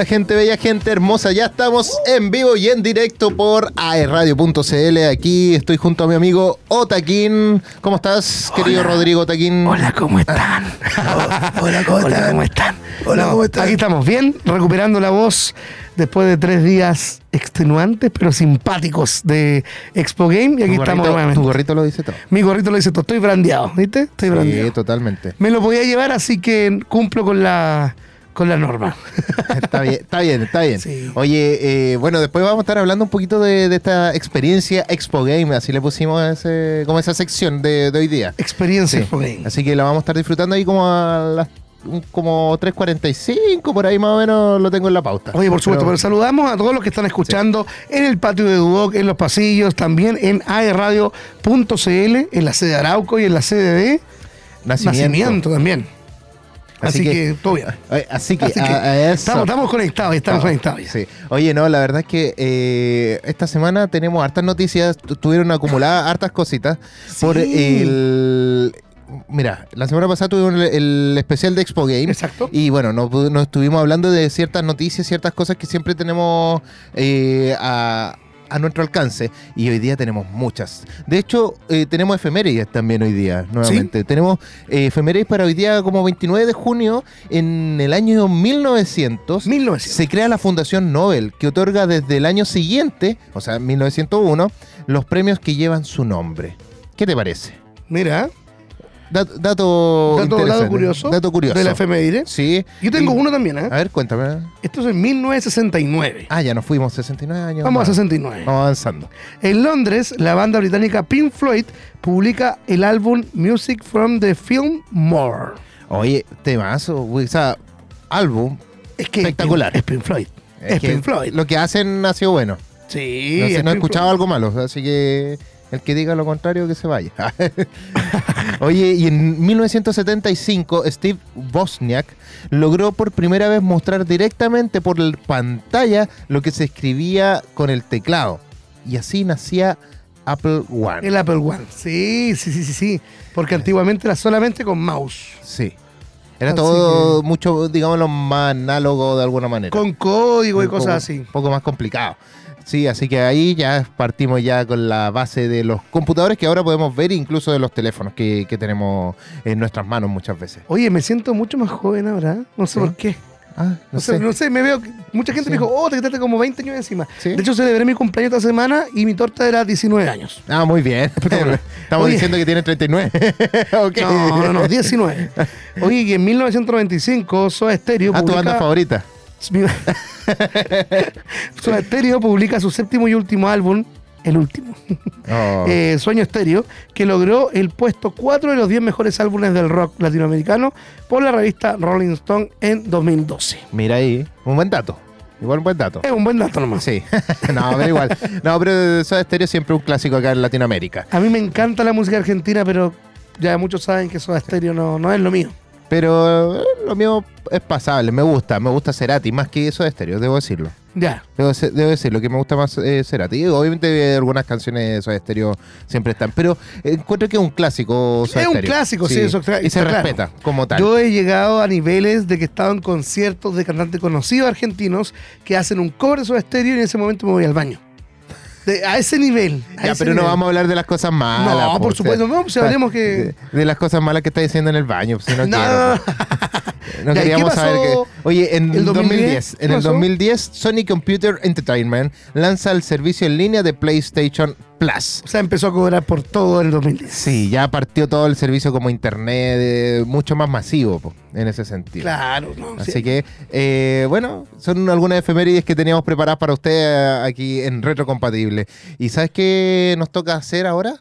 Hola gente bella, gente hermosa, ya estamos en vivo y en directo por aerradio.cl. Aquí estoy junto a mi amigo Otaquín. ¿Cómo estás, querido Rodrigo Otaquín? Hola, ¿cómo están? Hola, ¿cómo Hola, están? ¿cómo están? Hola, No, ¿cómo están? Aquí estamos bien, recuperando la voz después de tres días extenuantes, pero simpáticos de Expo Game. Y aquí Tu estamos nuevamente. Tu gorrito lo dice todo. Mi gorrito lo dice todo. Estoy brandeado, ¿viste? Estoy Sí, brandeado. totalmente. Me lo podía llevar, así que cumplo con la, con la norma. Está bien, está bien, está bien. Sí. Oye, eh, bueno, después vamos a estar hablando un poquito de, de esta experiencia Expo Game, así le pusimos ese, como esa sección de, de hoy día. Experiencia Sí. Expo Game. Así que la vamos a estar disfrutando ahí como a las como 3.45, por ahí más o menos lo tengo en la pauta. Oye, por supuesto, Pero- pero saludamos a todos los que están escuchando en el patio de Duoc, en los pasillos, también en aerradio.cl, en la sede de Arauco y en la sede de Nacimiento. Nacimiento también. Así, Así que, que- todo bien. Así que, Así que a- a eso. estamos, estamos conectados, estamos Ah, conectados. Sí. Oye, no, la verdad es que eh, esta semana tenemos hartas noticias, tu- tuvieron acumuladas hartas cositas por Sí. el... Mira, la semana pasada tuvimos el, el especial de Expo Game. Exacto. Y bueno, nos estuvimos hablando de ciertas noticias, ciertas cosas que siempre tenemos eh, a, a nuestro alcance. Y hoy día tenemos muchas. De hecho, eh, tenemos efemérides también hoy día, nuevamente. Tenemos eh, efemérides para hoy día como 29 de junio. En el año 1900 1900. se crea la Fundación Nobel, que otorga desde el año siguiente, o sea, 1901, los premios que llevan su nombre. ¿Qué te parece? Mira, dato, dato, dato curioso, Dato curioso. de la efeméride. Sí. Yo tengo Y- uno también, ¿eh? A ver, cuéntame. Esto es en 1969. Ah, ya nos fuimos 69 años. Vamos a más. 69. Vamos avanzando. En Londres, la banda británica Pink Floyd publica el álbum Music from the Film More. Oye, temazo, o sea, álbum. Es que Espectacular. Es Pink Floyd. Es, que Pink Floyd. Lo que hacen ha sido bueno. Sí, no sé, no he escuchado Floyd. algo malo, así que el que diga lo contrario que se vaya. Oye, y en 1975 Steve Wozniak logró por primera vez mostrar directamente por la pantalla lo que se escribía con el teclado. Y así nacía Apple One. El Apple One. Sí, sí, sí, sí, sí. Porque antiguamente era solamente con mouse. Sí. Era Así todo mucho, digámoslo, más análogo de alguna manera. Con código y cosas así. Un poco más complicado. Sí, así que ahí ya partimos ya con la base de los computadores que ahora podemos ver, incluso de los teléfonos que, que tenemos en nuestras manos muchas veces. Oye, me siento mucho más joven ahora. ¿eh? No sé ¿Sí? por qué. Ah, No, sé, sé. no sé, me veo. que- Mucha gente Sí. me dijo, oh, te quedaste como 20 años encima. ¿Sí? De hecho, celebré mi cumpleaños esta semana y mi torta era 19 años. Ah, muy bien. Estamos Oye. diciendo que tiene 39. Ok. No, no, no, 19. Oye, y en 1995 Soda Stereo Ah, tu banda publica... favorita. Soda Stereo publica su séptimo y último álbum, el último, Oh. eh, Sueño Stereo, que logró el puesto 4 de los 10 mejores álbumes del rock latinoamericano por la revista Rolling Stone en 2012. Mira ahí, un buen dato. Igual un buen dato. Es un buen dato nomás. Sí, no, pero igual. No, pero Soda Stereo es siempre un clásico acá en Latinoamérica. A mí me encanta la música argentina, pero ya muchos saben que Soda Stereo no, no es lo mío. Pero eh, lo mío es pasable, me gusta, me gusta Cerati, más que eso de estéreo, debo decirlo. Ya. Debo, debo decirlo, que me gusta más eh, Cerati. Obviamente eh, algunas canciones de Soda Stereo siempre están, pero eh, encuentro que es un clásico Soda Es un Stereo. clásico, sí, eso Y se claro. respeta como tal. Yo he llegado a niveles de que he estado en conciertos de cantantes conocidos argentinos que hacen un cover de Soda Stereo y en ese momento me voy al baño. De- a ese nivel. a ya, ese pero no vamos a hablar de las cosas malas. No, po, por supuesto, no, pues, hablemos que- De, de las cosas malas que está diciendo en el baño, pues, si no, No, quiero. No Ya, ¿y qué queríamos saber que. Oye, en el el 2010? 2010, ¿Qué en el pasó? 2010, Sony Computer Entertainment lanza el servicio en línea de PlayStation Plus. O sea, empezó a cobrar por todo el 2010. Sí, ya partió todo el servicio como internet, eh, mucho más masivo po, en ese sentido. Claro, no. Así sí. que, eh, bueno, son algunas efemérides que teníamos preparadas para usted aquí en Retrocompatible. ¿Y sabes qué nos toca hacer ahora?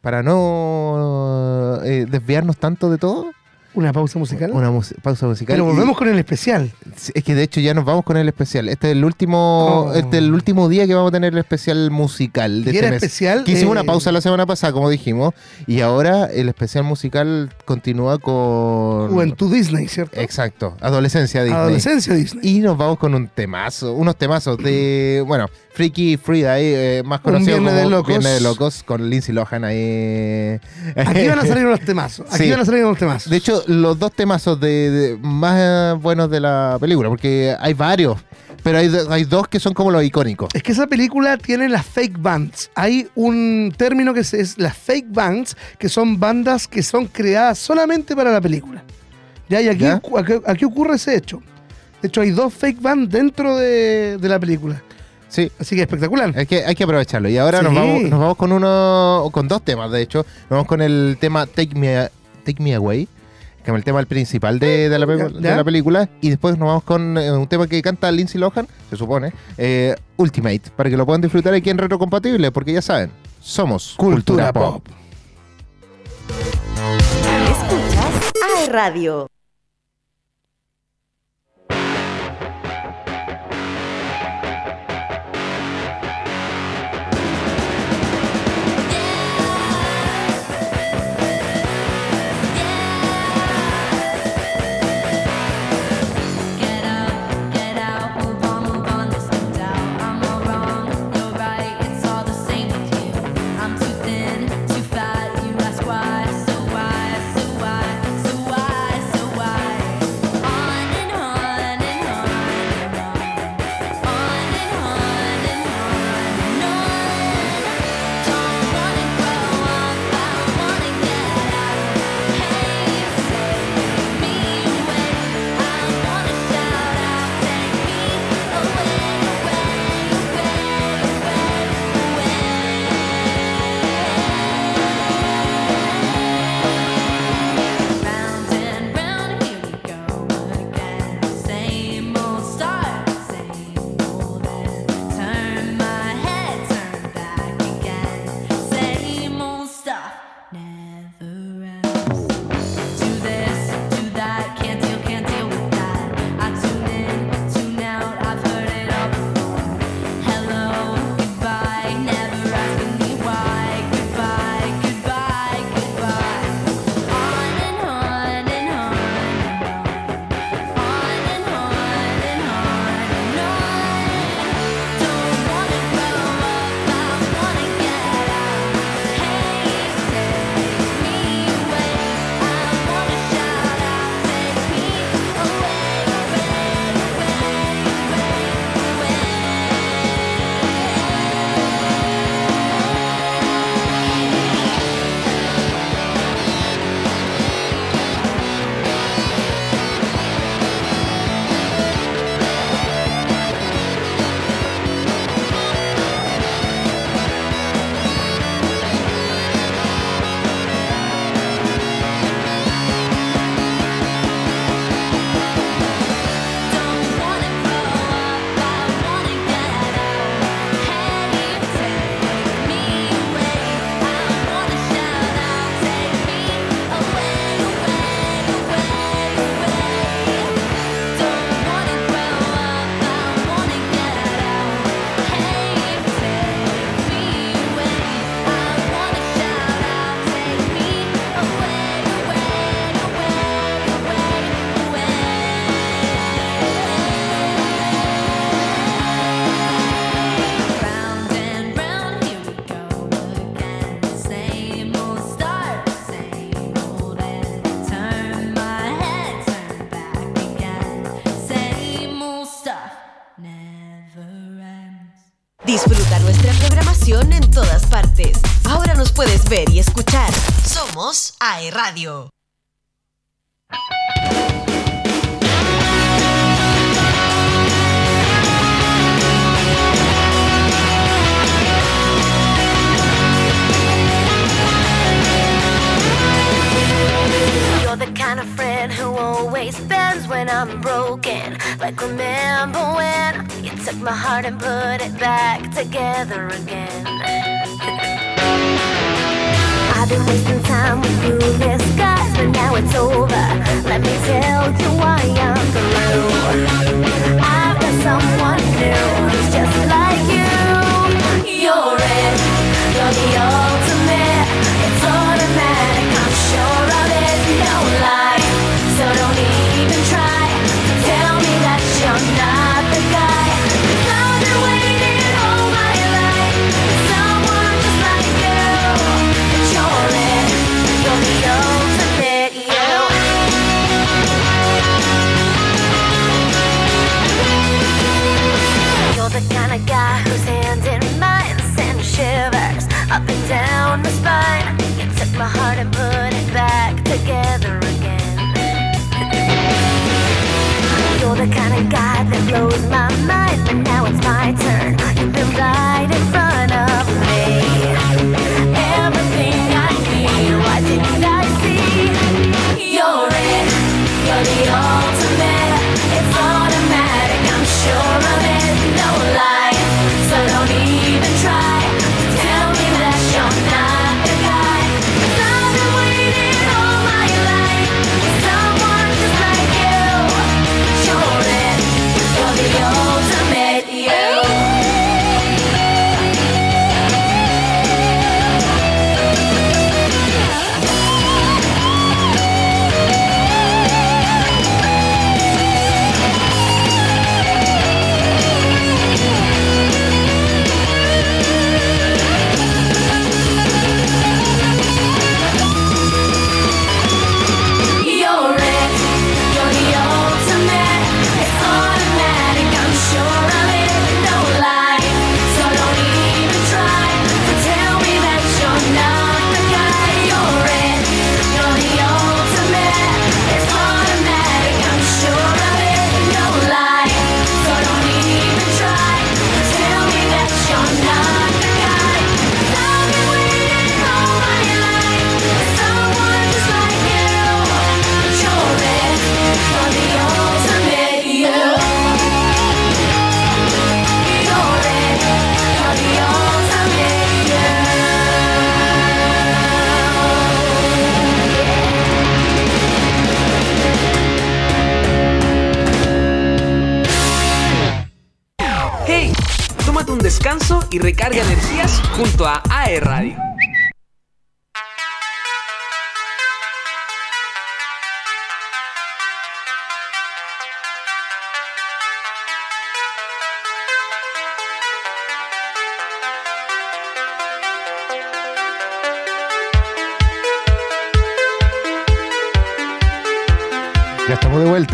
Para no eh, desviarnos tanto de todo. Una pausa musical. Una mus- pausa musical. Pero Y- volvemos con el especial. Es que de hecho ya nos vamos con el especial. Este es el último, Oh. este es el último día que vamos a tener el especial musical de Y este era mes. especial, Que hicimos eh, una pausa la semana pasada, como dijimos, y ahora el especial musical continúa con Juventud Disney, ¿cierto? Exacto, adolescencia Disney. Adolescencia Disney. Y nos vamos con un temazo, unos temazos de, bueno, Freaky Friday, eh, más Un conocido Viernes como de Locos. Viernes de Locos, con Lindsay Lohan ahí. Aquí van a salir unos temazos. Aquí Sí. van a salir unos temazos. De hecho, los dos temazos de, de- más buenos de la película, porque hay varios. pero hay, do- hay dos que son como los icónicos. Es que esa película tiene las fake bands. Hay un término que es, es las fake bands, que son bandas que son creadas solamente para la película. ¿Ya? Y aquí, aquí, aquí ocurre ese hecho. De hecho, hay dos fake bands dentro de, de la película. Sí. Así que espectacular. Hay que, hay que aprovecharlo. Y ahora nos, vamos, nos vamos con uno, con dos temas, de hecho. Nos vamos con el tema Take Me, Take Me Away, que es el tema principal de, de la, de película. Y después nos vamos con eh, un tema que canta Lindsay Lohan, se supone, eh, Ultimate, para que lo puedan disfrutar aquí en Retrocompatible, porque ya saben, somos Cultura pop. Escuchas AE Radio. Partes. Ahora nos puedes ver y escuchar. Somos AE Radio. You're the kind of friend who always bends when I'm broken. Like, remember when you took my heart and put it back together again? Wasting time with but now it's over. Let me tell you why I'm through. I've got someone new just like you. You're it, you're the ultimate. It's automatic, I'm sure of it. No lie, so don't even try to tell me that you're not and put it back together again. You're the kind of guy that blows my mind, but now it's my turn.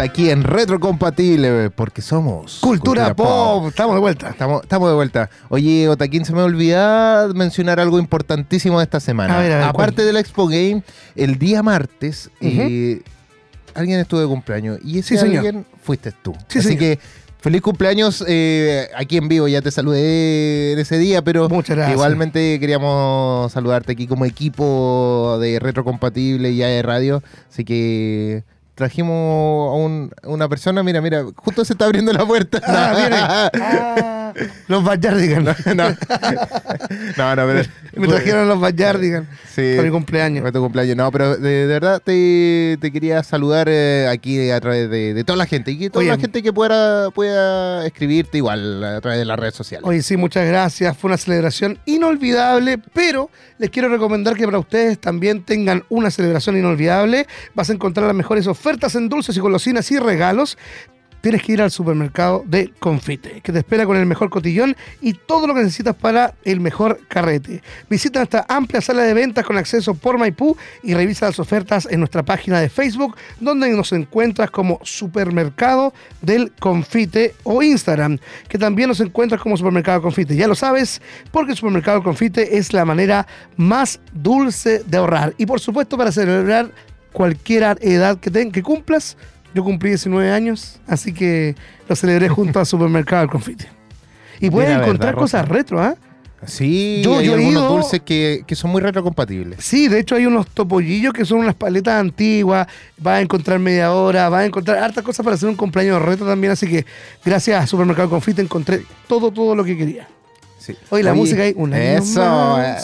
Vuelta aquí en Retrocompatible, porque somos Cultura, pop. Estamos de vuelta. Estamos, estamos de vuelta. Oye, Otaquín, se me olvidó mencionar algo importantísimo de esta semana. A ver, a ver, Aparte ¿cuál? del Expo Game, el día martes, eh, alguien estuvo de cumpleaños. Y ese Sí, señor. alguien fuiste tú. Sí, Así señor. que feliz cumpleaños eh, aquí en vivo. Ya te saludé en ese día, pero igualmente queríamos saludarte aquí como equipo de Retrocompatible y de Radio. Así que trajimos a un- una persona, mira, mira, justo se está abriendo la puerta. Ah, viene. Ah, los Backyardigans. no, no, no, pero. Me trajeron los Backyardigans Sí. para mi cumpleaños. Fue tu cumpleaños. No, pero de, de verdad te, te quería saludar eh, aquí a través de, de toda la gente. Y que toda Oye, la gente que pueda, pueda escribirte igual a través de las redes sociales. Oye, sí, muchas gracias. Fue una celebración inolvidable, pero les quiero recomendar que para ustedes también tengan una celebración inolvidable. Vas a encontrar las mejores ofertas en dulces y golosinas y regalos. Tienes que ir al supermercado de Confite, que te espera con el mejor cotillón y todo lo que necesitas para el mejor carrete. Visita nuestra amplia sala de ventas con acceso por Maipú y revisa las ofertas en nuestra página de Facebook, donde nos encuentras como Supermercado del Confite o Instagram, que también nos encuentras como Supermercado Confite. Ya lo sabes, porque el Supermercado Confite es la manera más dulce de ahorrar. Y por supuesto, para celebrar cualquier edad que, ten, que cumplas, yo cumplí 19 años, así que lo celebré junto al Supermercado del Confite. Y puedes Mira, encontrar verdad, cosas retro, ¿ah? Sí, Yo- hay yo algunos ido- dulces que, que son muy retrocompatibles. Sí, de hecho hay unos topollillos que son unas paletas antiguas, vas a encontrar media hora, vas a encontrar hartas cosas para hacer un cumpleaños retro también, así que gracias a Supermercado Confite encontré todo, todo lo que quería. Sí. Oye, la música ahí, un año Eso, eh,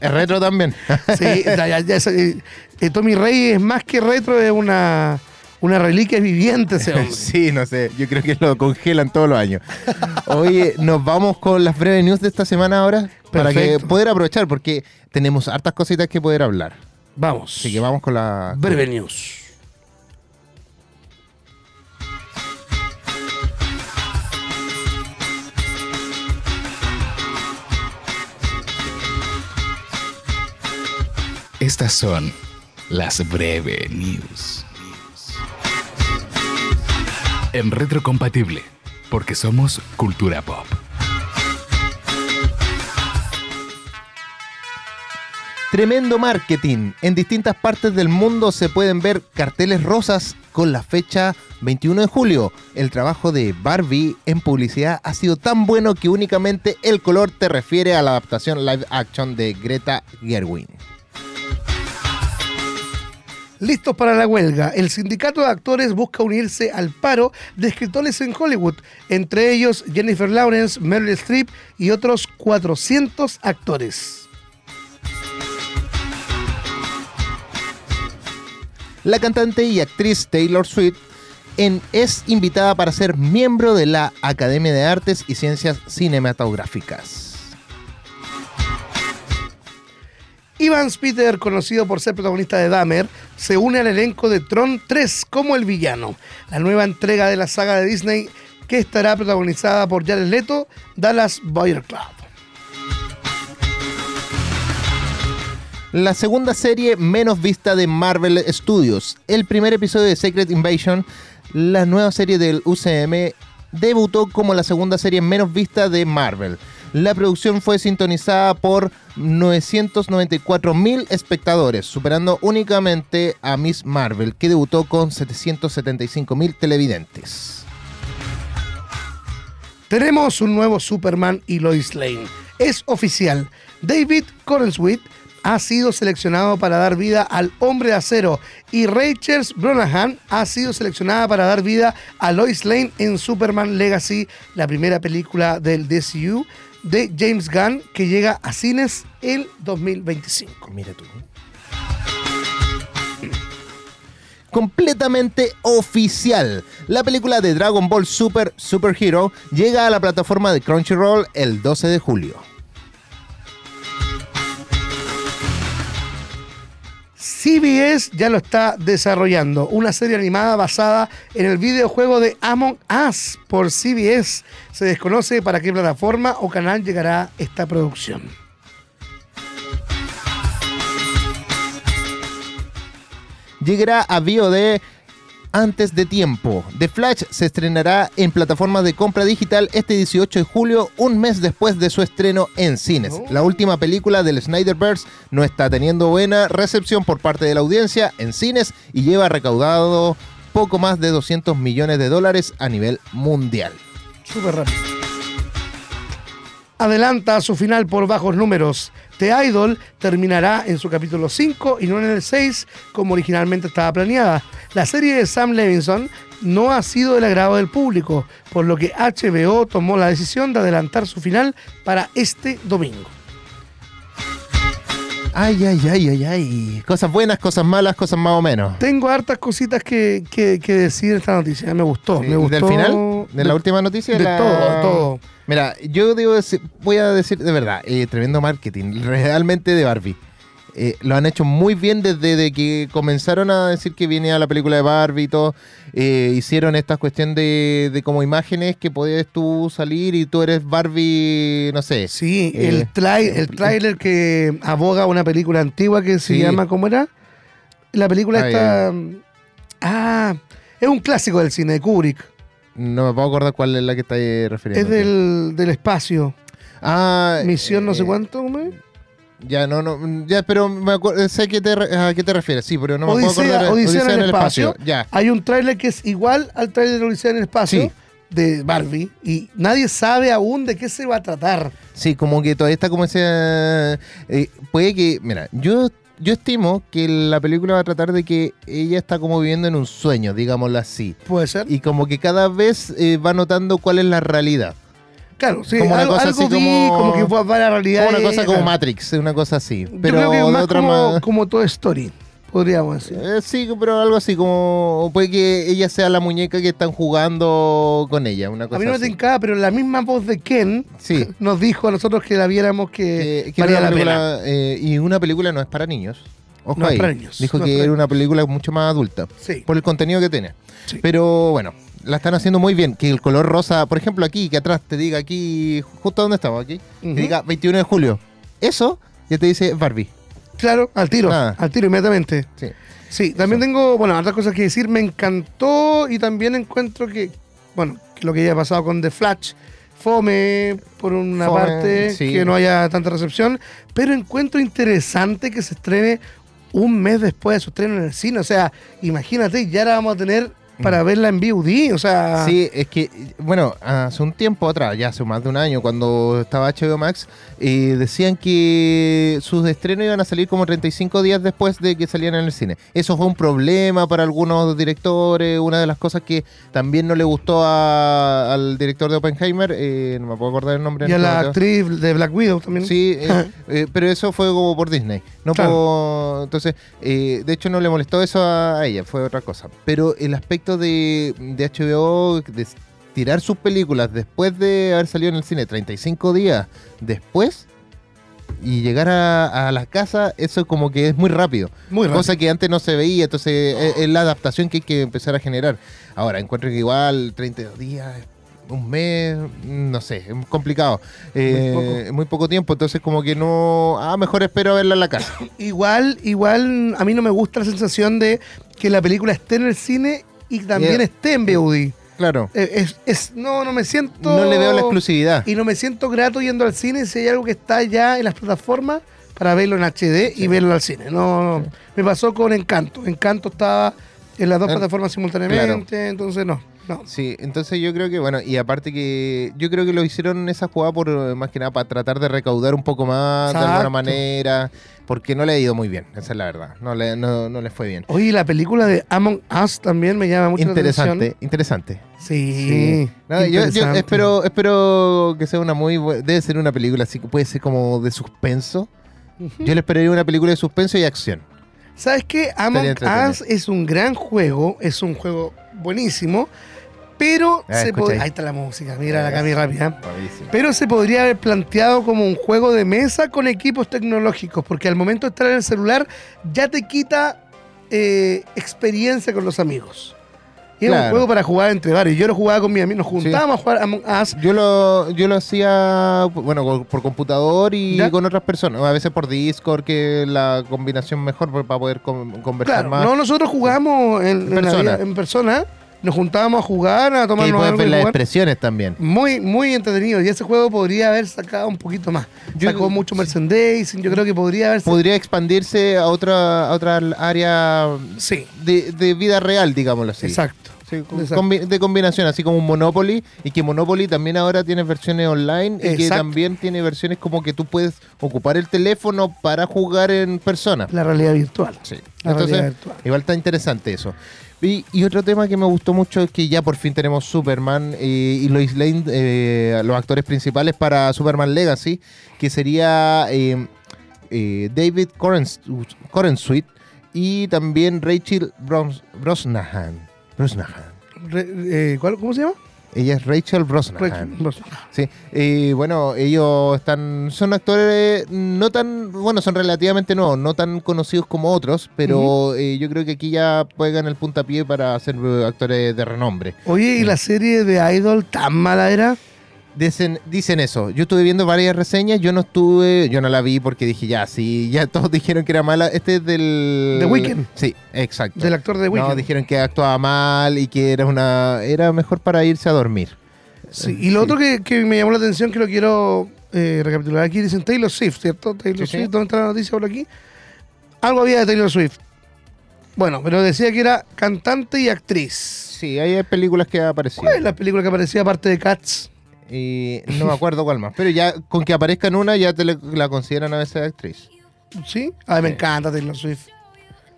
es retro también. Sí, ya, ya, ya, eso, eh, eh, Tommy Rey es más que retro, es una, una reliquia viviente ese hombre. Sí, no sé, yo creo que lo congelan todos los años. Oye, nos vamos con las breves news de esta semana ahora para que poder aprovechar porque tenemos hartas cositas que poder hablar. Vamos. Así que vamos con la Breve News. Estas son las breve news. En retrocompatible, porque somos cultura pop. Tremendo marketing. En distintas partes del mundo se pueden ver carteles rosas con la fecha 21 de julio. El trabajo de Barbie en publicidad ha sido tan bueno que únicamente el color te refiere a la adaptación live action de Greta Gerwig. Listos para la huelga. El sindicato de actores busca unirse al paro de escritores en Hollywood, entre ellos Jennifer Lawrence, Meryl Streep y otros 400 actores. La cantante y actriz Taylor Swift en- es invitada para ser miembro de la Academia de Artes y Ciencias Cinematográficas. Ivan Peter, conocido por ser protagonista de Dahmer, se une al elenco de Tron 3 como el villano. La nueva entrega de la saga de Disney que estará protagonizada por Jared Leto, Dallas Boyer Club. La segunda serie menos vista de Marvel Studios. El primer episodio de Secret Invasion, la nueva serie del UCM, debutó como la segunda serie menos vista de Marvel. La producción fue sintonizada por 994 mil espectadores, superando únicamente a Miss Marvel, que debutó con 775 mil televidentes. Tenemos un nuevo Superman y Lois Lane. Es oficial. David Corenswit ha sido seleccionado para dar vida al Hombre de Acero y Rachel Brosnahan ha sido seleccionada para dar vida a Lois Lane en Superman Legacy, la primera película del DCU de James Gunn que llega a cines el 2025. Mira tú. Completamente oficial. La película de Dragon Ball Super Super Hero llega a la plataforma de Crunchyroll el 12 de julio. CBS ya lo está desarrollando, una serie animada basada en el videojuego de Among Us por CBS. Se desconoce para qué plataforma o canal llegará esta producción. Llegará a VOD antes de tiempo. The Flash se estrenará en plataformas de compra digital este 18 de julio, un mes después de su estreno en cines. Oh. La última película del Snyderverse no está teniendo buena recepción por parte de la audiencia en cines y lleva recaudado poco más de 200 millones de dólares a nivel mundial. Súper rápido. Adelanta su final por bajos números. The Idol terminará en su capítulo 5 y no en el 6 como originalmente estaba planeada. La serie de Sam Levinson no ha sido del agrado del público, por lo que HBO tomó la decisión de adelantar su final para este domingo. Ay, ay, ay, ay, ay. Cosas buenas, cosas malas, cosas más o menos. Tengo hartas cositas que, que- que decir esta noticia. Me gustó. me gustó ¿Del final? ¿De la última noticia? de La- todo, todo. Mira, yo digo, voy a decir de verdad, eh, tremendo marketing, realmente de Barbie. Eh, lo han hecho muy bien desde de que comenzaron a decir que viene a la película de Barbie y todo. Eh, hicieron esta cuestión de, de como imágenes que podías tú salir y tú eres Barbie, no sé. Sí, Eh, el, trai- el tráiler que aboga una película antigua que se Sí. llama, ¿cómo era? La película Ay, esta... Ah, es un clásico del cine de Kubrick. No me puedo acordar cuál es la que estáis refiriendo. Es del, del espacio. Ah, Misión no sé eh, cuánto, ¿cómo es? Ya, no, no, ya, pero me acuerdo, sé que te, a qué te refieres, sí, pero no me puedo Odisea, acordar. Odisea en el espacio. Ya. Hay un tráiler que es igual al tráiler de Odisea en el espacio Sí. de Barbie y nadie sabe aún de qué se va a tratar. Sí, como que todavía está como ese... eh, puede que, mira, yo, yo estimo que la película va a tratar de que ella está como viviendo en un sueño, digámoslo así. Puede ser. Y como que cada vez eh, va notando cuál es la realidad. Claro, sí, como una algo, cosa algo así vi, como- como que va a la realidad. Como una cosa como claro. Matrix, una cosa así. Yo Pero creo que de más otra como, ma- como Toy Story, podríamos decir. Eh, sí, pero algo así como... Puede que ella sea la muñeca que están jugando con ella, una cosa A mí no me tincaba, pero la misma voz de Ken Sí. nos dijo a nosotros que la viéramos que, que, que valía era la pena. película, eh, y una película no es para niños. Ojo No es ahí. para niños, Dijo no que para era una película mucho más adulta. Sí. Por el contenido que tiene. Sí. Pero bueno, la están haciendo muy bien. Que el color rosa, por ejemplo, aquí, que atrás te diga aquí, justo donde estamos, aquí, que diga 21 de julio. Eso ya te dice Barbie. Claro, al tiro, Nada. al tiro inmediatamente. Sí. Sí, también tengo, bueno, otras cosas que decir. Me encantó y también encuentro que, bueno, lo que haya pasado con The Flash fome por una Fome, parte, sí. que no haya tanta recepción, pero encuentro interesante que se estrene un mes después de su estreno en el cine. O sea, imagínate, ya la vamos a tener para verla en VOD. O sea, Mm. Sí, es que, bueno, hace un tiempo atrás, ya hace más de un año, cuando estaba HBO Max, eh, decían que sus estrenos iban a salir como 35 días después de que salían en el cine. Eso fue un problema para algunos directores, una de las cosas que también no le gustó a- al director de Oppenheimer, eh, no me puedo acordar el nombre. y a la actriz de Black Widow también. Sí, eh, eh, pero eso fue como por Disney. No Claro. por- entonces, eh, de hecho no le molestó eso a ella, fue otra cosa. Pero el aspecto de, de HBO, de tirar sus películas después de haber salido en el cine, 35 días después, y llegar a, a la casa, eso como que es muy rápido. Muy rápido. Cosa que antes no se veía, entonces es, es la adaptación que hay que empezar a generar. Ahora, encuentro que igual 32 días, un mes, no sé, es complicado. Eh, muy, poco. tiempo, entonces como que no... Ah, mejor espero verla en la casa. Igual, igual, a mí no me gusta la sensación de que la película esté en el cine y también Eh, esté en VOD. Claro. Eh, Es, es- no, no me siento. No le veo la exclusividad. Y no me siento grato yendo al cine si hay algo que está ya en las plataformas para verlo en HD y verlo al cine. No, no. me pasó con Encanto. Encanto estaba en las dos Eh, plataformas simultáneamente, entonces no. no. Sí, entonces yo creo que, bueno, y aparte que yo creo que lo hicieron esa jugada por eh, más que nada para tratar de recaudar un poco más de alguna manera, porque no le ha ido muy bien, esa es la verdad, no le, no, no le fue bien. Oye, la película de Among Us también me llama mucho la Interesante, atención. interesante. Sí. No, yo, yo interesante. espero, espero que sea una muy buena, debe ser una película así que puede ser como de suspenso. Yo le esperaría una película de suspenso y acción. ¿Sabes qué? Among. Us es un gran juego, es un juego buenísimo, pero Ah, se ahí. ahí está la música, mira la Cami rápida. Buenísimo. Pero se podría haber planteado como un juego de mesa con equipos tecnológicos, porque al momento de estar en el celular ya te quita eh, experiencia con los amigos. Y es un Claro. juego para jugar entre varios. Yo lo jugaba con mis amigos, nos juntábamos a jugar Among Us. Yo lo, yo lo hacía, bueno, por, computador y ¿Ya? con otras personas. A veces por Discord, que la combinación mejor para poder con- conversar Claro, más. no, nosotros jugamos en, En en la persona. vida- en persona, nos juntábamos a jugar, a tomarnos puedes algo ver y las jugar. expresiones también. Muy, muy entretenido. Y ese juego podría haber sacado un poquito más. Yo- Sacó mucho merchandising. Yo creo que podría haber. Podría expandirse a otra, a otra área Sí, de, de vida real, digámoslo así. exacto. Sí, con- Exacto. combi- de combinación, así como un Monopoly, y que Monopoly también ahora tiene versiones online y que Exacto. también tiene versiones como que tú puedes ocupar el teléfono para jugar en persona. La realidad virtual. Sí. La realidad Entonces, virtual. igual está interesante eso. Y, otro tema que me gustó mucho es que ya por fin tenemos Superman y Lois Lane, eh, los actores principales para Superman Legacy, que sería eh, eh, David Corensweet y también Rachel Bros- Brosnahan. Brosnahan. Eh, ¿cuál- ¿Cómo se llama? Ella es Rachel Brosnahan. Rachel Brosnahan. Sí, y bueno, ellos están, son actores no tan, bueno, son relativamente nuevos, no tan conocidos como otros, pero eh, yo creo que aquí ya pegan el puntapié para ser eh, actores de renombre. Oye, ¿y la serie de Idol tan mala era? Dicen, dicen eso, yo estuve viendo varias reseñas, yo no estuve, yo no la vi porque dije, ya, sí, ya todos dijeron que era mala, este es del... The Weeknd. Sí, exacto. Del actor de No, Weekend. dijeron que actuaba mal y que era una era mejor para irse a dormir. Sí, y lo otro que, que me llamó la atención, que lo quiero eh, recapitular aquí, dicen Taylor Swift, ¿cierto? Taylor Sí, sí. Swift, ¿dónde está la noticia por aquí? Algo había de Taylor Swift. Bueno, pero decía que era cantante y actriz. Sí, hay películas que ha aparecido. ¿Cuál es la película que aparecía aparte de Cats? Y no me acuerdo cuál más. Pero ya con que aparezca en una ya te le- la consideran a veces actriz. ¿Sí? Ay, me encanta Taylor Swift.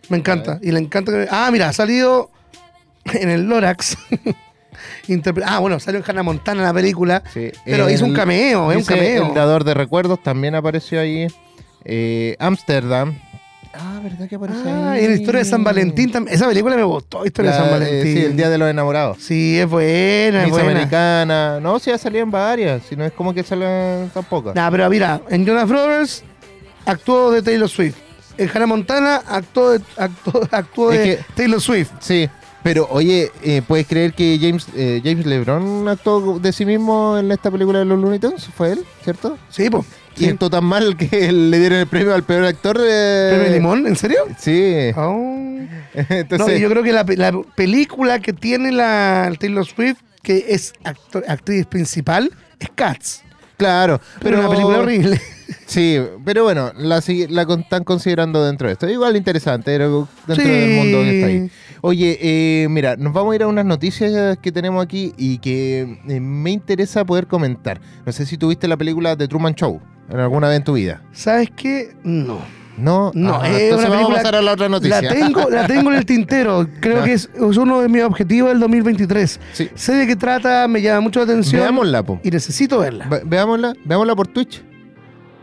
Me encanta. Y le encanta que... Ah, mira, ha salido en el Lorax. Interpre- ah, bueno, salió en Hannah Montana en la película. Sí. Pero hizo un cameo, es un dice cameo. El dador de recuerdos también apareció ahí. Eh, Amsterdam. Ah, ¿verdad que aparece Ah, ahí? y la historia de San Valentín también. Esa película me gustó, Historia de San Valentín. sí, el Día de los Enamorados. Sí, es buena, es buena. Americana. No, sí, ya salían varias. Si no es como que salen tan pocas. Nah, pero mira, en Jonas Brothers actuó de Taylor Swift. En Hannah Montana actuó de, actuó, actuó Es de que- Taylor Swift. Sí, pero oye, eh, ¿puedes creer que James, eh, James LeBron actuó de sí mismo en esta película de los Looney Tunes? ¿Fue él, cierto? Sí, pues. Y actuó tan mal que le dieron el premio al peor actor. eh, ¿Premio Limón? ¿En serio? Sí. Oh. Entonces, no, yo creo que la, pe- la película que tiene la Taylor Swift que es actor- actriz principal, es Cats. Claro, Pero pero una película horrible. Sí, pero bueno, la, están considerando dentro de esto. Igual interesante, dentro Sí. del mundo que está ahí. Oye, eh, mira, nos vamos a ir a unas noticias que tenemos aquí y que eh, me interesa poder comentar. No sé si tuviste la película The Truman Show en alguna vez en tu vida. ¿Sabes qué? No. No, No, Ah, es vamos a pasar a la otra noticia. La tengo, la tengo en el tintero. Creo que es, es uno de mis objetivos del 2023. Sí. Sé de qué trata, me llama mucho la atención. Veámosla, po. Y necesito verla. Ve- Veámosla, veámosla por Twitch.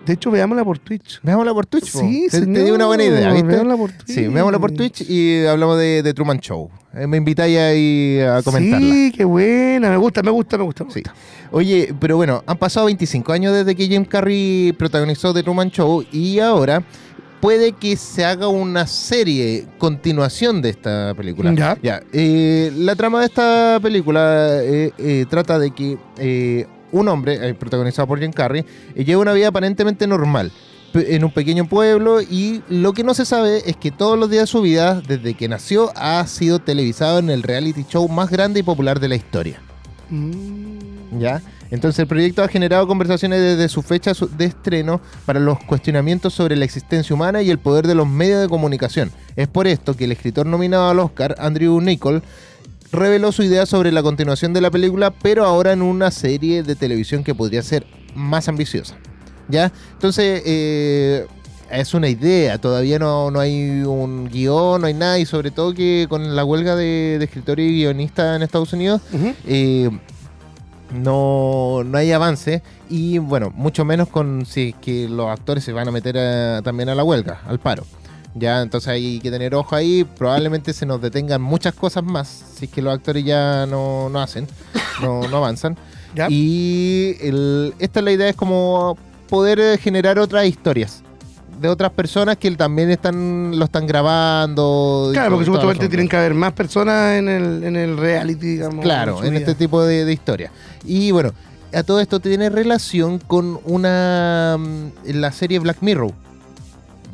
De hecho, veámosla por Twitch. Veámosla por Twitch. Sí, te, te señor, di una buena idea, ¿viste? veámosla por Twitch. Sí, veámosla por Twitch y hablamos de, de Truman Show. Eh, me invitáis ahí a comentarla. Sí, qué buena. Me gusta, me gusta, me gusta. Me Sí. gusta. Oye, pero bueno, han pasado 25 años desde que Jim Carrey protagonizó The Truman Show y ahora puede que se haga una serie, continuación de esta película. Ya. eh, la trama de esta película eh, trata de que un hombre, eh, protagonizado por Jim Carrey, lleva una vida aparentemente normal en un pequeño pueblo y lo que no se sabe es que todos los días de su vida, desde que nació, ha sido televisado en el reality show más grande y popular de la historia. Mm. ¿Ya? Entonces el proyecto ha generado conversaciones desde su fecha de estreno para los cuestionamientos sobre la existencia humana y el poder de los medios de comunicación. Es por esto que el escritor nominado al Oscar, Andrew Nichol, reveló su idea sobre la continuación de la película, pero ahora en una serie de televisión que podría ser más ambiciosa. ¿Ya? Entonces, eh, es una idea, todavía no, no hay un guion, no hay nada, y sobre todo que con la huelga de, de escritores y guionistas en Estados Unidos, eh, no, no hay avance y bueno, mucho menos con si es que los actores se van a meter a- también a la huelga, al paro. Ya, entonces hay que tener ojo ahí, probablemente se nos detengan muchas cosas más si es que los actores ya no, no hacen, no, no avanzan. Ya. Y el- esta es la idea, es como poder eh, generar otras historias de otras personas que también están lo están grabando. Claro, porque supuestamente tienen que haber más personas en el, en el reality, digamos. Claro, en este tipo de, de historia. Y bueno, a todo esto tiene relación con una mm, la serie Black Mirror.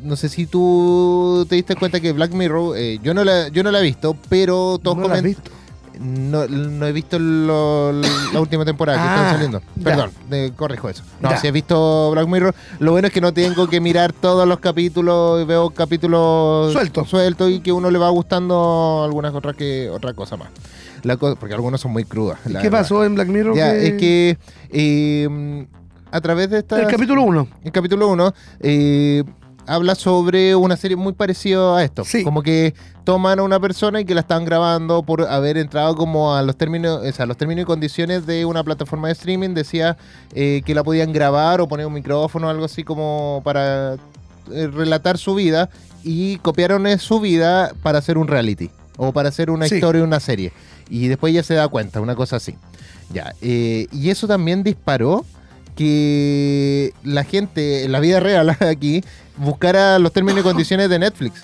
No sé si tú te diste cuenta que Black Mirror, eh, yo no la, yo no la he visto, pero todos ¿No la has comentan. visto? No, no he visto lo- la última temporada que Ah, están saliendo. ya. Perdón, de- corrijo eso. No, Ya. si he visto Black Mirror, lo bueno es que no tengo que mirar todos los capítulos, y veo capítulos Sueltos. sueltos y que uno le va gustando algunas otras que otra cosa más. La co- porque algunos son muy crudas. ¿Y la ¿Qué verdad. pasó en Black Mirror? Ya, que- es que eh, a través de esta El capítulo 1. el capítulo 1 habla sobre una serie muy parecida a esto. Sí. Como que toman a una persona y que la están grabando por haber entrado como a los términos, o sea, los términos y condiciones de una plataforma de streaming. Decía eh, que la podían grabar o poner un micrófono o algo así como para eh, relatar su vida y copiaron eh, su vida para hacer un reality o para hacer una Sí. historia, una serie. Y después ya se da cuenta, una cosa así. Ya, eh, y eso también disparó que la gente en la vida real aquí buscara los términos y condiciones de Netflix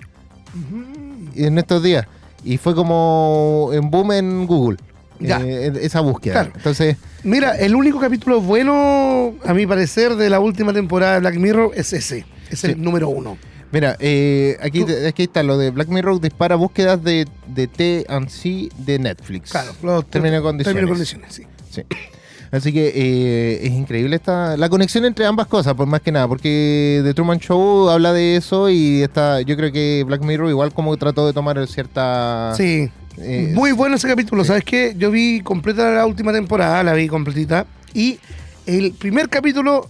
en estos días. Y fue como en boom en Google. Ya. eh, esa búsqueda. Claro. Entonces, Mira, el único capítulo bueno, a mi parecer, de la última temporada de Black Mirror es ese. Es Sí. el número uno. mira, eh, aquí, aquí está lo de Black Mirror dispara búsquedas de, de T&C de Netflix. Claro, los Términos y condiciones. Términos y condiciones, sí. Sí. Así que eh, es increíble esta la conexión entre ambas cosas, por más que nada, porque The Truman Show habla de eso y está, yo creo que Black Mirror igual como trató de tomar cierta Sí. eh, Muy bueno ese capítulo. ¿Sabes qué? Yo vi completa la última temporada, la vi completita. Y el primer capítulo,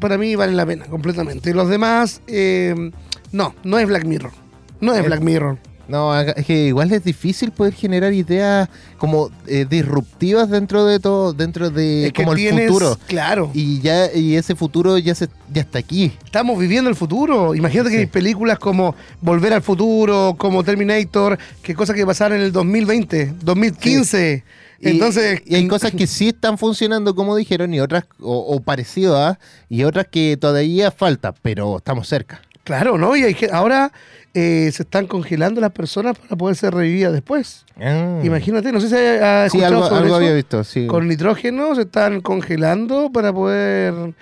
para mí, vale la pena, completamente. Los demás, eh, no, no es Black Mirror. No es Black Mirror. No, es que igual es difícil poder generar ideas como eh, disruptivas dentro de todo, dentro de es que como el futuro. Claro. Y ya y ese futuro ya se ya está aquí. Estamos viviendo el futuro. Imagínate que hay películas como Volver al Futuro, como Terminator, que cosas que pasaron en el 2020, 2015. Y- Entonces, y hay cosas que sí están funcionando como dijeron y otras o, o parecido a y otras que todavía falta, pero estamos cerca. Claro, ¿no? Y hay que, ahora eh, se están congelando las personas para poder ser revividas después. Ah. Imagínate, no sé si Sí, escuchado algo, sobre algo eso. había visto, sí. Con nitrógeno se están congelando para poder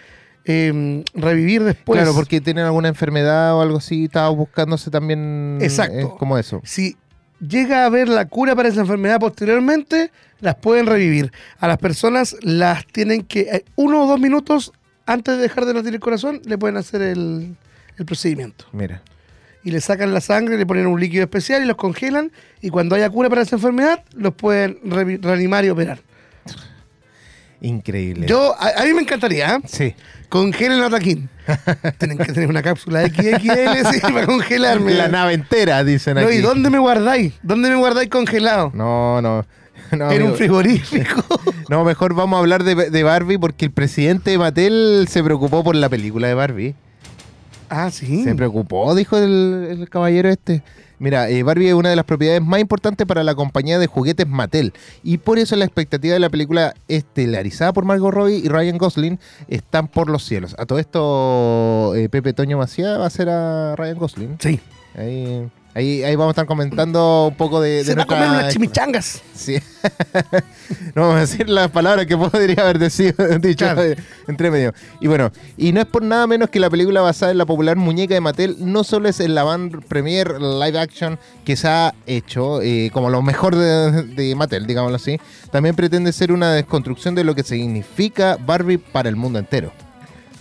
eh, revivir después. claro, porque tienen alguna enfermedad o algo así, estaba buscándose también Exacto. eh, como eso. Si llega a haber la cura para esa enfermedad posteriormente, las pueden revivir. A las personas las tienen que, eh, uno o dos minutos antes de dejar de latir el corazón, le pueden hacer el, el procedimiento. Mira. Y le sacan la sangre, le ponen un líquido especial y los congelan. Y cuando haya cura para esa enfermedad, los pueden reanimar y operar. Increíble. Yo, a, a mí me encantaría, ¿eh? Sí. Congelen a Taquín. Tienen que tener una cápsula XXL sí, para congelarme. La nave entera, dicen No, aquí. ¿Y dónde me guardáis? ¿Dónde me guardáis congelado? No, no. no, en un frigorífico. No, mejor vamos a hablar de, de Barbie porque el presidente de Mattel se preocupó por la película de Barbie. Ah, sí. Se preocupó, dijo el, el caballero este. Mira, eh, Barbie es una de las propiedades más importantes para la compañía de juguetes Mattel. Y por eso la expectativa de la película estelarizada por Margot Robbie y Ryan Gosling están por los cielos. A todo esto, eh, Pepe Toño Macía va a ser a Ryan Gosling. Sí. Ahí, ahí, ahí vamos a estar comentando un poco de, de Se va a comer unas chimichangas. Sí. no vamos a decir las palabras que podría haber decido- dicho Claro. entre medio. Y bueno, y no es por nada menos que la película basada en la popular muñeca de Mattel no solo es el avant premier live action que se ha hecho eh, como lo mejor de, de Mattel, digámoslo así, también pretende ser una desconstrucción de lo que significa Barbie para el mundo entero.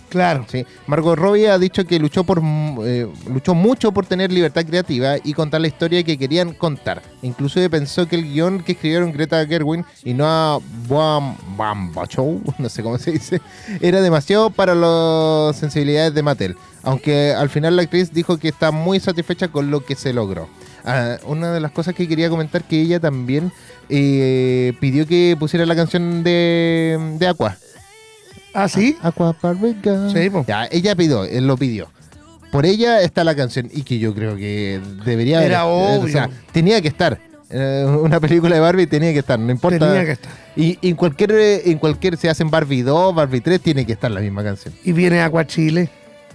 Claro. Sí. Margot Robbie ha dicho que luchó por mm, eh, luchó mucho por tener libertad creativa y contar la historia que querían contar. Inclusive pensó que el guion que escribieron Greta Gerwin y Noah Baumbachou, no sé cómo se dice, era demasiado para las sensibilidades de Mattel. Aunque al final la actriz dijo que está muy satisfecha con lo que se logró. Ah, una de las cosas que quería comentar que ella también eh, pidió que pusiera la canción de, de Aqua. Ah, sí. Aqua. Sí, po. Ya, ella pidió, él lo pidió. Por ella está la canción y que yo creo que debería Era haber- obvio. O sea, tenía que estar. Eh, una película de Barbie tenía que estar, no importa. Tenía que estar. Y y en cualquier, eh, en cualquier, se hacen Barbie 2, Barbie 3, tiene que estar la misma canción. Y viene Aqua Chile.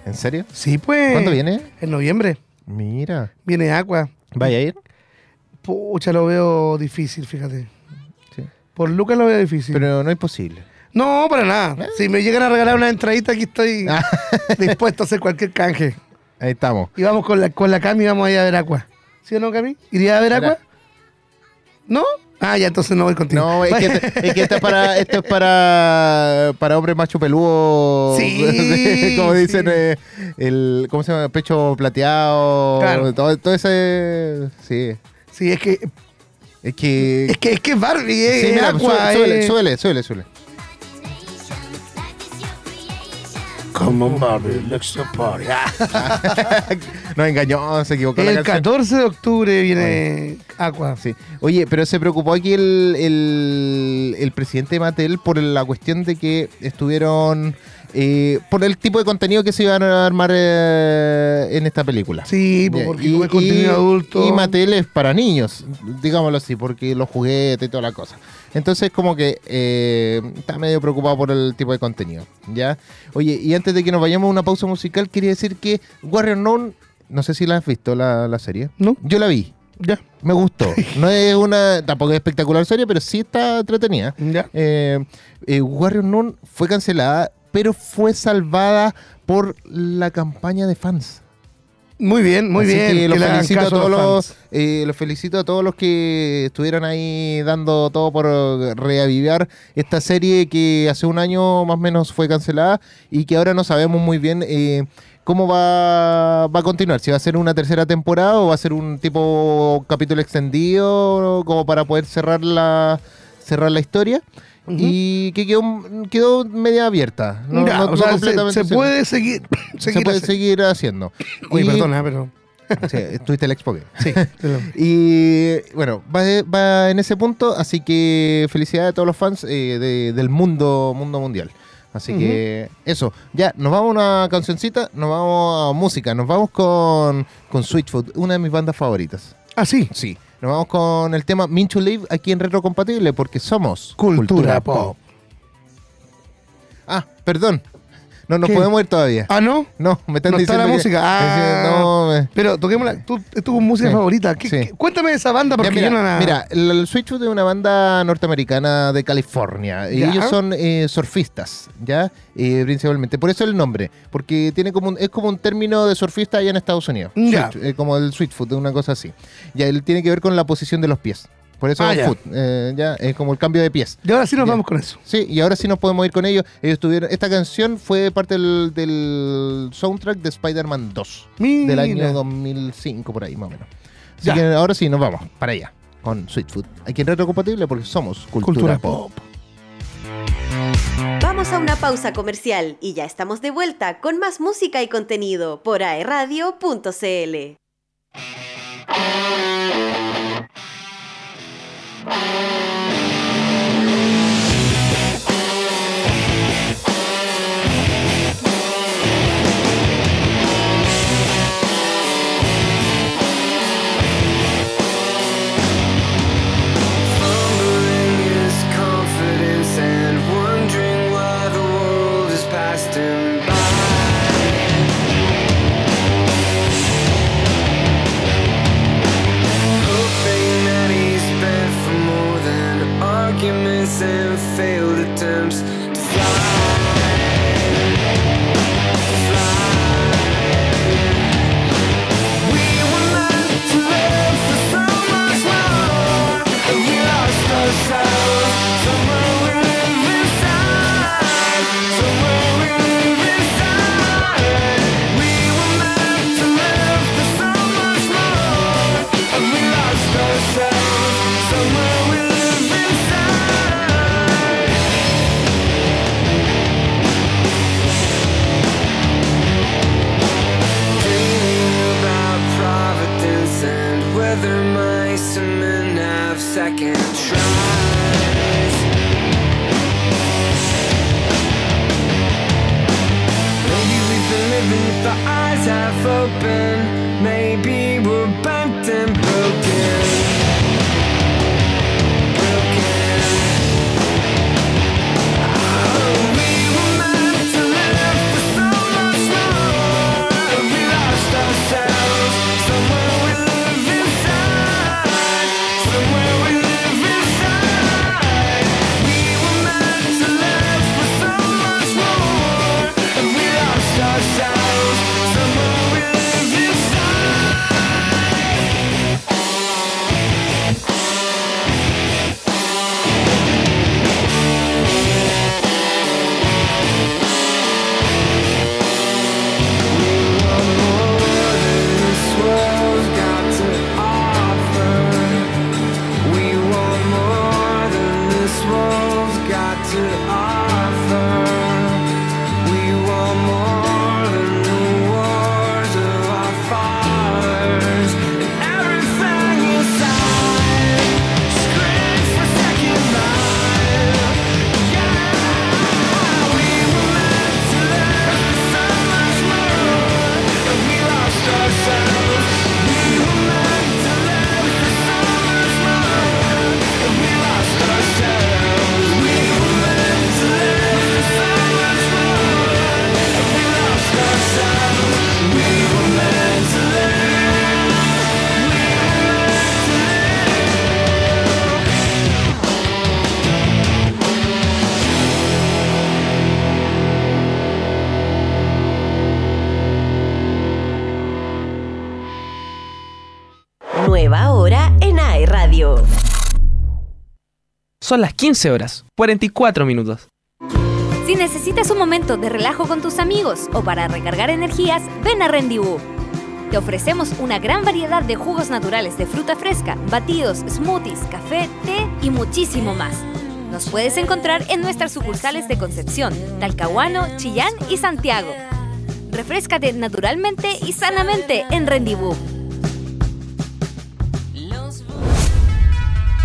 ¿En serio? Sí, pues. ¿Cuándo viene? En noviembre. Mira. Viene Aqua. ¿Vaya a ir? Pucha, lo veo difícil, fíjate. Sí. Por Lucas lo veo difícil. Pero no es posible. No, para nada. Si me llegan a regalar una entradita, aquí estoy Ah. dispuesto a hacer cualquier canje. Ahí estamos. Y vamos con la, con la Cami y vamos a ir a ver Aqua. ¿Sí o no, Cami? ¿Iría a ver. Aqua? ¿No? Ah, ya, entonces no voy contigo. No, es que, es que esto es para, esto es para, para hombres macho peludo. Sí, como sí. dicen, eh, el, ¿cómo se llama? Pecho plateado. Claro. Todo, todo ese. Sí. Sí, es que Es que. es que es que Barbie, eh, sí, mira, Aqua. suele, eh. suele, suele, suele. Come on, Barbie, let's go party. Nos engañó, se equivocó la El canción. 14 de octubre viene Aqua. Sí. Oye, pero se preocupó aquí el, el, el presidente de Mattel por la cuestión de que estuvieron. Eh, por el tipo de contenido que se iban a armar eh, en esta película. Sí, pues, porque es contenido adulto. Y Mattel es para niños, digámoslo así, porque los juguetes y toda la cosa. Entonces, como que eh, está medio preocupado por el tipo de contenido. ¿ya? Oye, y antes de que nos vayamos a una pausa musical, quería decir que Warrior Known, no sé si la has visto la, la serie. ¿No? Yo la vi. Ya, Me gustó. No es una, tampoco es espectacular serie, pero sí está entretenida. ya. Eh, Warrior Nun fue cancelada, pero fue salvada por la campaña de fans. Muy bien, muy Así bien. que los hagan felicito, a todos los eh, los felicito a todos los que estuvieron ahí dando todo por reavivar esta serie que hace un año más o menos fue cancelada y que ahora no sabemos muy bien eh, cómo va, va a continuar. Si va a ser una tercera temporada o va a ser un tipo capítulo extendido como para poder cerrar la, cerrar la historia. Y que quedó, quedó media abierta. No, Ya, no- o no sea, se, completamente se cerrada. puede seguir. Se puede seguir haciendo. Oye, Y- perdona, pero. Sí, estuviste el Expo Game. Sí. Y bueno, va, va en ese punto, así que felicidades a todos los fans eh, de- del mundo, mundo mundial. Así que eso, ya, nos vamos a una cancioncita, nos vamos a música, nos vamos con, con Switchfoot, una de mis bandas favoritas. Ah, sí. Sí, nos vamos con el tema Mean to Live aquí en Retrocompatible porque somos Cultura pop. Ah, perdón. No nos ¿Qué? podemos ir todavía. Ah, ¿no? No, me están no está diciendo la que- música. Ah, No, me- Pero toquemos la. Tú, es tu música Sí. favorita. ¿Qué- Sí. qué- cuéntame de esa banda Ya, porque mira, yo no la. mira, el, Switchfoot es una banda norteamericana de California. Y Ya. ellos son eh, surfistas, ¿ya? Eh, principalmente. Por eso el nombre. Porque tiene como un- es como un término de surfista allá en Estados Unidos. Ya. Switch, eh, como el Switchfoot, una cosa así. Ya, él tiene que ver con la posición de los pies. Por eso Ah, el ya. foot, eh, ya, es como el cambio de pies. Y ahora sí nos Ya. vamos con eso. Sí, y ahora sí nos podemos ir con ellos. Ellos tuvieron, esta canción fue parte del, del soundtrack de Spider-Man 2 del Mira. año 2005, por ahí más o menos. Así Ya. que ahora sí, nos vamos para allá con Sweet Food. Aquí en Retrocompatible porque somos cultura, Cultura pop. pop. Vamos a una pausa comercial y ya estamos de vuelta con más música y contenido por aeradio.cl. Oh. Son las 15 horas, 44 minutos. Si necesitas un momento de relajo con tus amigos o para recargar energías, ven a Rendezvous. Te ofrecemos una gran variedad de jugos naturales de fruta fresca, batidos, smoothies, café, té y muchísimo más. Nos puedes encontrar en nuestras sucursales de Concepción, Talcahuano, Chillán y Santiago. Refrescate naturalmente y sanamente en Rendezvous.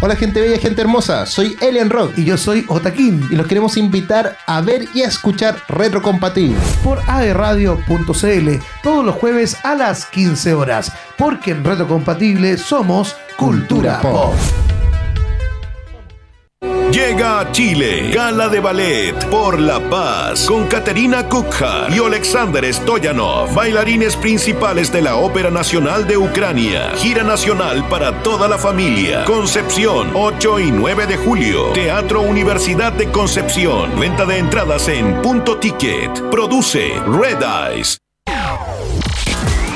Hola gente bella, gente hermosa, soy Elian Rock Y yo soy Otaquín y los queremos invitar a ver y a escuchar Retrocompatible. por aerradio.cl todos los jueves a las 15 horas. Porque en Reto Compatible somos Cultura Cultura Pop. Llega a Chile, Gala de Ballet por la Paz, con Katerina Kukhar y Alexander Stoyanov, bailarines principales de la Ópera Nacional de Ucrania. Gira nacional para toda la familia. Concepción, 8 y 9 de julio. Teatro Universidad de Concepción. Venta de entradas en Punto Ticket. Produce Red Eyes.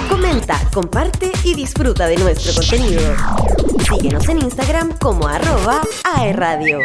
Comenta, comparte y disfruta de nuestro contenido. Síguenos en Instagram como arroba aerradio.